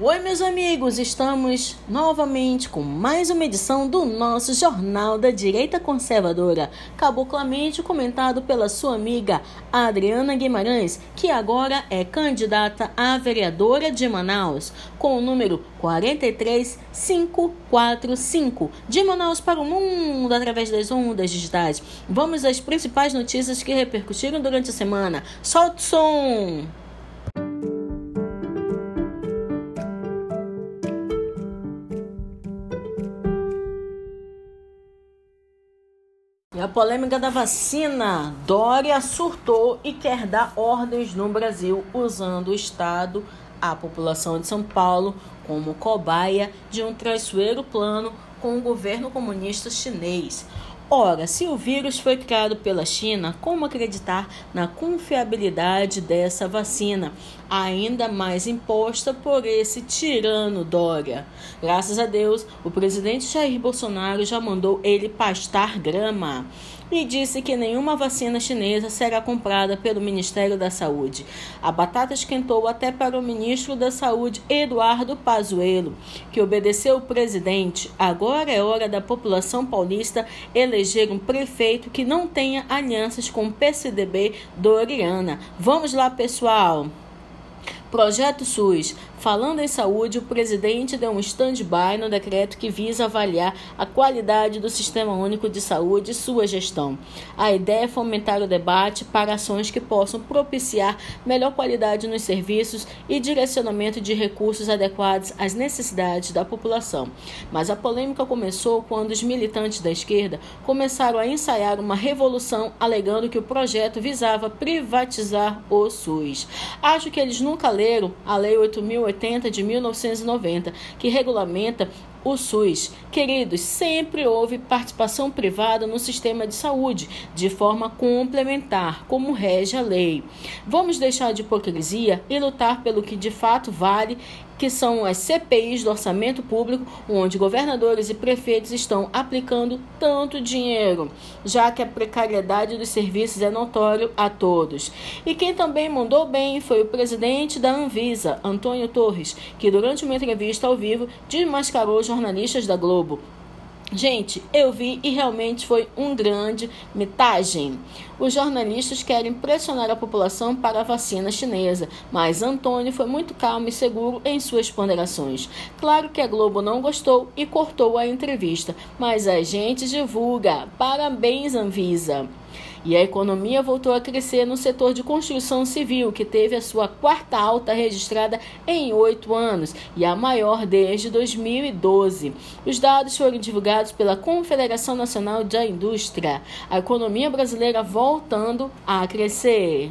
Oi, meus amigos, estamos novamente com mais uma edição do nosso Jornal da Direita Conservadora, cabuclamente comentado pela sua amiga Adriana Guimarães, que agora é candidata a vereadora de Manaus, com o número 43545, de Manaus para o mundo através das ondas digitais. Vamos às principais notícias que repercutiram durante a semana. Solta o som! E a polêmica da vacina. Dória surtou e quer dar ordens no Brasil usando o Estado, a população de São Paulo, como cobaia de um traiçoeiro plano com o governo comunista chinês. Ora, se o vírus foi criado pela China, como acreditar na confiabilidade dessa vacina, ainda mais imposta por esse tirano Dória? Graças a Deus, o presidente Jair Bolsonaro já mandou ele pastar grama e disse que nenhuma vacina chinesa será comprada pelo Ministério da Saúde. A batata esquentou até para o ministro da Saúde, Eduardo Pazuello, que obedeceu o presidente. Agora é hora da população paulista eleger um prefeito que não tenha alianças com o PCDB Doriana. Vamos lá, pessoal! Projeto SUS. Falando em saúde, o presidente deu um stand-by no decreto que visa avaliar a qualidade do Sistema Único de Saúde e sua gestão. A ideia é fomentar o debate para ações que possam propiciar melhor qualidade nos serviços e direcionamento de recursos adequados às necessidades da população. Mas a polêmica começou quando os militantes da esquerda começaram a ensaiar uma revolução alegando que o projeto visava privatizar o SUS. Acho que eles nunca leram a Lei 8080 de 1990, que regulamenta o SUS. Queridos, sempre houve participação privada no sistema de saúde, de forma complementar, como rege a lei. Vamos deixar de hipocrisia e lutar pelo que de fato vale que são as CPIs do orçamento público, onde governadores e prefeitos estão aplicando tanto dinheiro, já que a precariedade dos serviços é notório a todos. E quem também mandou bem foi o presidente da Anvisa, Antônio Torres, que durante uma entrevista ao vivo desmascarou jornalistas da Globo, Gente, eu vi e realmente foi um grande metagem. Os jornalistas querem pressionar a população para a vacina chinesa, mas Antônio foi muito calmo e seguro em suas ponderações. Claro que a Globo não gostou e cortou a entrevista, mas a gente divulga. Parabéns, Anvisa! E a economia voltou a crescer no setor de construção civil, que teve a sua quarta alta registrada em oito anos e a maior desde 2012. Os dados foram divulgados pela Confederação Nacional da Indústria. A economia brasileira voltando a crescer.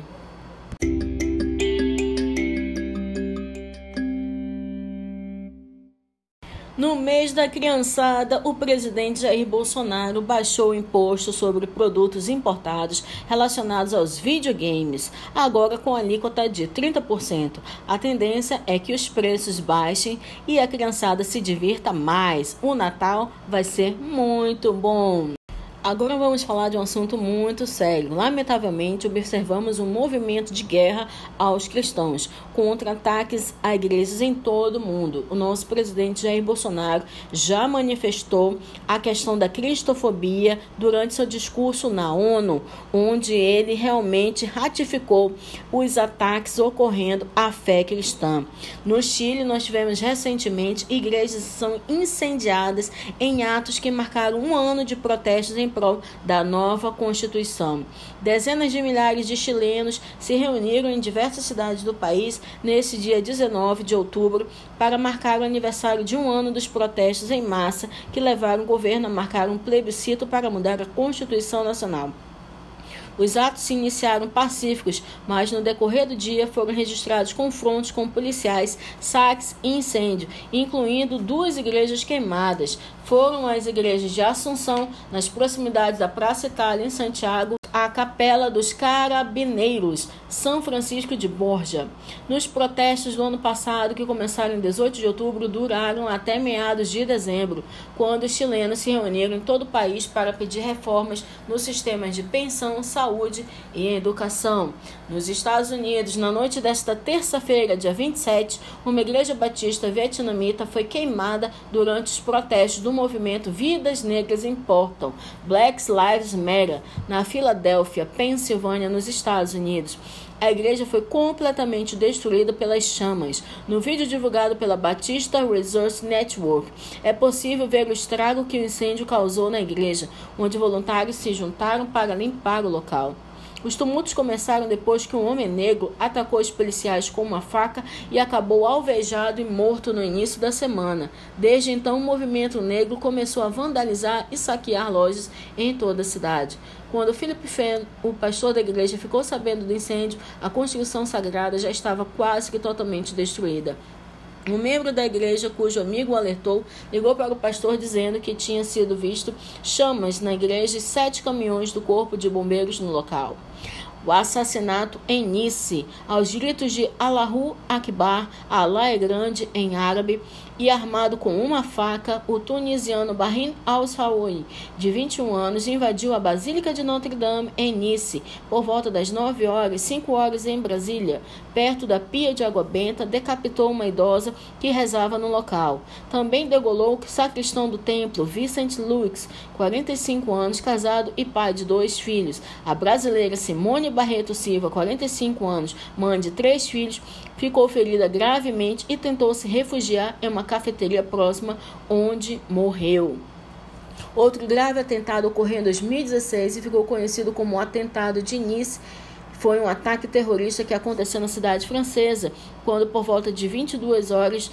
No mês da criançada, o presidente Jair Bolsonaro baixou o imposto sobre produtos importados relacionados aos videogames, agora com alíquota de 30%. A tendência é que os preços baixem e a criançada se divirta mais. O Natal vai ser muito bom. Agora vamos falar de um assunto muito sério. Lamentavelmente, observamos um movimento de guerra aos cristãos, contra ataques a igrejas em todo o mundo. O nosso presidente Jair Bolsonaro já manifestou a questão da cristofobia durante seu discurso na ONU, onde ele realmente ratificou os ataques ocorrendo à fé cristã. No Chile, nós tivemos recentemente igrejas que são incendiadas em atos que marcaram um ano de protestos em prol da nova Constituição. Dezenas de milhares de chilenos se reuniram em diversas cidades do país nesse dia 19 de outubro para marcar o aniversário de um ano dos protestos em massa que levaram o governo a marcar um plebiscito para mudar a Constituição Nacional. Os atos se iniciaram pacíficos, mas no decorrer do dia foram registrados confrontos com policiais, saques e incêndio, incluindo duas igrejas queimadas. Foram as igrejas de Assunção, nas proximidades da Praça Itália, em Santiago, a Capela dos Carabineiros, São Francisco de Borja. Nos protestos do ano passado, que começaram em 18 de outubro, duraram até meados de dezembro, quando os chilenos se reuniram em todo o país para pedir reformas nos sistemas de pensão, saúde e educação. Nos Estados Unidos, na noite desta terça-feira, dia 27, uma igreja batista vietnamita foi queimada durante os protestos do movimento Vidas Negras Importam, Black Lives Matter, na Filadélfia Filadélfia, Pensilvânia, nos Estados Unidos. A igreja foi completamente destruída pelas chamas. No vídeo divulgado pela Batista Resource Network, é possível ver o estrago que o incêndio causou na igreja, onde voluntários se juntaram para limpar o local. Os tumultos começaram depois que um homem negro atacou os policiais com uma faca e acabou alvejado e morto no início da semana. Desde então, o movimento negro começou a vandalizar e saquear lojas em toda a cidade. Quando Philip Fenn, o pastor da igreja, ficou sabendo do incêndio, a construção sagrada já estava quase que totalmente destruída. Um membro da igreja, cujo amigo alertou, ligou para o pastor dizendo que tinha sido visto chamas na igreja e sete caminhões do corpo de bombeiros no local. O assassinato em Nice, aos gritos de Allahu Akbar, Allah é grande em árabe, e armado com uma faca, o tunisiano Bahrin al-Saoui, de 21 anos, invadiu a Basílica de Notre-Dame em Nice por volta das 9 horas e 5 horas em Brasília, perto da pia de água benta, decapitou uma idosa que rezava no local. Também degolou o sacristão do templo, Vincent Lux, 45 anos, casado e pai de dois filhos. A brasileira Simone Barreto Silva, 45 anos, mãe de três filhos, ficou ferida gravemente e tentou se refugiar em uma cafeteria próxima, onde morreu. Outro grave atentado ocorreu em 2016 e ficou conhecido como o atentado de Nice. Foi um ataque terrorista que aconteceu na cidade francesa, quando por volta de 22 horas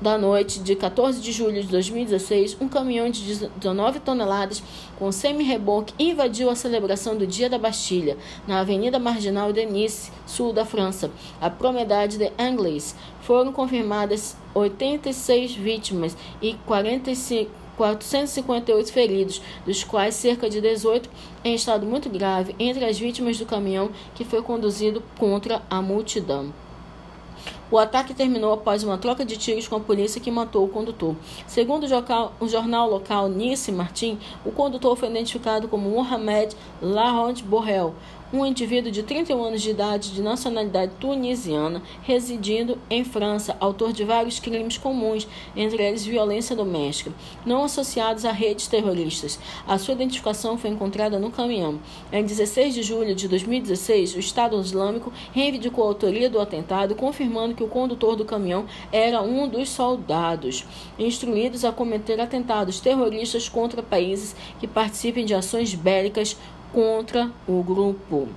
da noite de 14 de julho de 2016, um caminhão de 19 toneladas com semi-reboque invadiu a celebração do Dia da Bastilha na Avenida Marginal de Nice, sul da França, a promenade de Angles. Foram confirmadas 86 vítimas e 45 458 feridos, dos quais cerca de 18 em estado muito grave entre as vítimas do caminhão que foi conduzido contra a multidão. O ataque terminou após uma troca de tiros com a polícia que matou o condutor. Segundo o jornal local Nice Martin, o condutor foi identificado como Mohamed Laurent Borrell, um indivíduo de 31 anos de idade de nacionalidade tunisiana, residindo em França, autor de vários crimes comuns, entre eles violência doméstica, não associados a redes terroristas. A sua identificação foi encontrada no caminhão. Em 16 de julho de 2016, o Estado Islâmico reivindicou a autoria do atentado, confirmando que o condutor do caminhão era um dos soldados instruídos a cometer atentados terroristas contra países que participem de ações bélicas contra o grupo.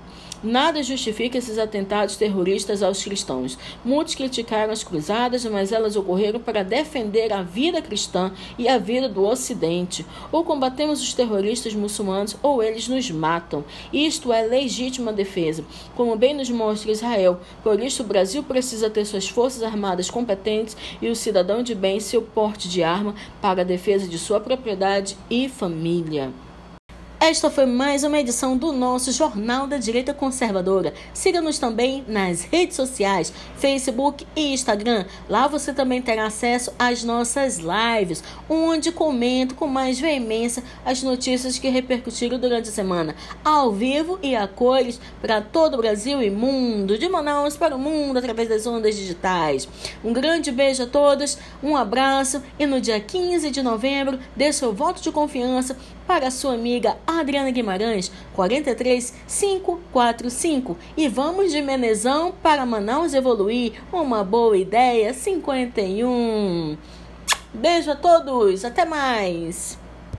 Nada justifica esses atentados terroristas aos cristãos. Muitos criticaram as cruzadas, mas elas ocorreram para defender a vida cristã e a vida do Ocidente. Ou combatemos os terroristas muçulmanos ou eles nos matam. Isto é legítima defesa, como bem nos mostra Israel. Por isso, o Brasil precisa ter suas forças armadas competentes e o cidadão de bem seu porte de arma para a defesa de sua propriedade e família. Esta foi mais uma edição do nosso Jornal da Direita Conservadora. Siga-nos também nas redes sociais, Facebook e Instagram. Lá você também terá acesso às nossas lives, onde comento com mais veemência as notícias que repercutiram durante a semana, ao vivo e a cores para todo o Brasil e mundo, de Manaus para o mundo através das ondas digitais. Um grande beijo a todos, um abraço e no dia 15 de novembro, dê seu voto de confiança para sua amiga Adriana Guimarães, 43545. E vamos de Menezão para Manaus evoluir. Uma boa ideia, 51. Beijo a todos, até mais!